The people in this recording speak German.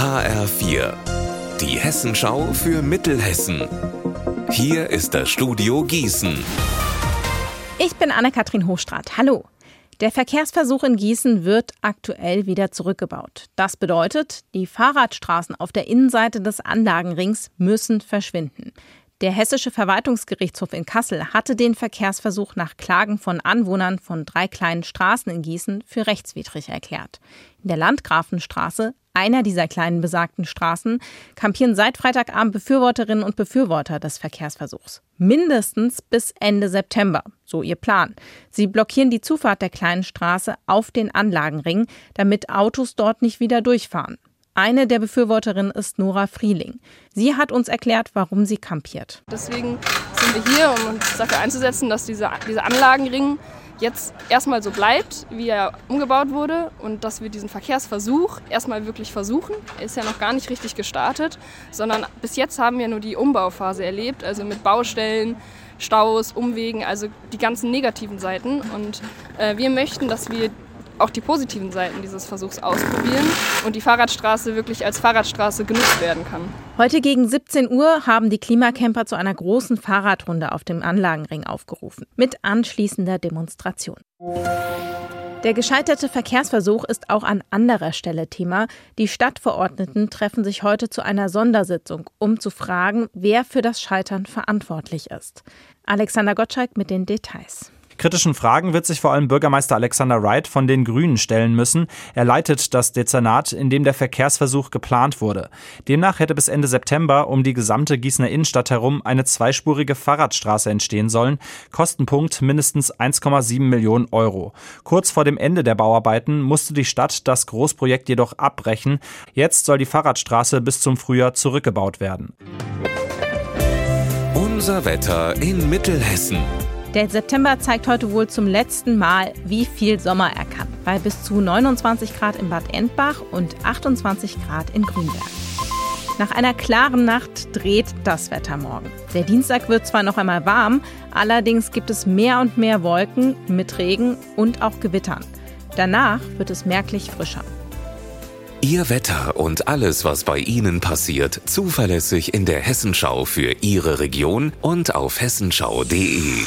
HR4, die Hessenschau für Mittelhessen. Hier ist das Studio Gießen. Ich bin Anne-Kathrin Hochstrat. Hallo. Der Verkehrsversuch in Gießen wird aktuell wieder zurückgebaut. Das bedeutet, die Fahrradstraßen auf der Innenseite des Anlagenrings müssen verschwinden. Der Hessische Verwaltungsgerichtshof in Kassel hatte den Verkehrsversuch nach Klagen von Anwohnern von drei kleinen Straßen in Gießen für rechtswidrig erklärt. In der Landgrafenstraße, einer dieser kleinen besagten Straßen, kampieren seit Freitagabend Befürworterinnen und Befürworter des Verkehrsversuchs. Mindestens bis Ende September, so ihr Plan. Sie blockieren die Zufahrt der kleinen Straße auf den Anlagenring, damit Autos dort nicht wieder durchfahren. Eine der Befürworterinnen ist Nora Frieling. Sie hat uns erklärt, warum sie kampiert. Deswegen sind wir hier, um uns dafür einzusetzen, dass dieser, dieser Anlagenring jetzt erstmal so bleibt, wie er umgebaut wurde und dass wir diesen Verkehrsversuch erstmal wirklich versuchen. Er ist ja noch gar nicht richtig gestartet, sondern bis jetzt haben wir nur die Umbauphase erlebt, also mit Baustellen, Staus, Umwegen, also die ganzen negativen Seiten. Und äh, wir möchten, dass wir auch die positiven Seiten dieses Versuchs ausprobieren und die Fahrradstraße wirklich als Fahrradstraße genutzt werden kann. Heute gegen 17 Uhr haben die Klimacamper zu einer großen Fahrradrunde auf dem Anlagenring aufgerufen, mit anschließender Demonstration. Der gescheiterte Verkehrsversuch ist auch an anderer Stelle Thema. Die Stadtverordneten treffen sich heute zu einer Sondersitzung, um zu fragen, wer für das Scheitern verantwortlich ist. Alexander Gottschalk mit den Details. Kritischen Fragen wird sich vor allem Bürgermeister Alexander Wright von den Grünen stellen müssen. Er leitet das Dezernat, in dem der Verkehrsversuch geplant wurde. Demnach hätte bis Ende September um die gesamte Gießener Innenstadt herum eine zweispurige Fahrradstraße entstehen sollen. Kostenpunkt mindestens 1,7 Millionen Euro. Kurz vor dem Ende der Bauarbeiten musste die Stadt das Großprojekt jedoch abbrechen. Jetzt soll die Fahrradstraße bis zum Frühjahr zurückgebaut werden. Unser Wetter in Mittelhessen. Der September zeigt heute wohl zum letzten Mal, wie viel Sommer er kann, bei bis zu 29 Grad in Bad Endbach und 28 Grad in Grünberg. Nach einer klaren Nacht dreht das Wetter morgen. Der Dienstag wird zwar noch einmal warm, allerdings gibt es mehr und mehr Wolken mit Regen und auch Gewittern. Danach wird es merklich frischer. Ihr Wetter und alles, was bei Ihnen passiert, zuverlässig in der Hessenschau für Ihre Region und auf hessenschau.de.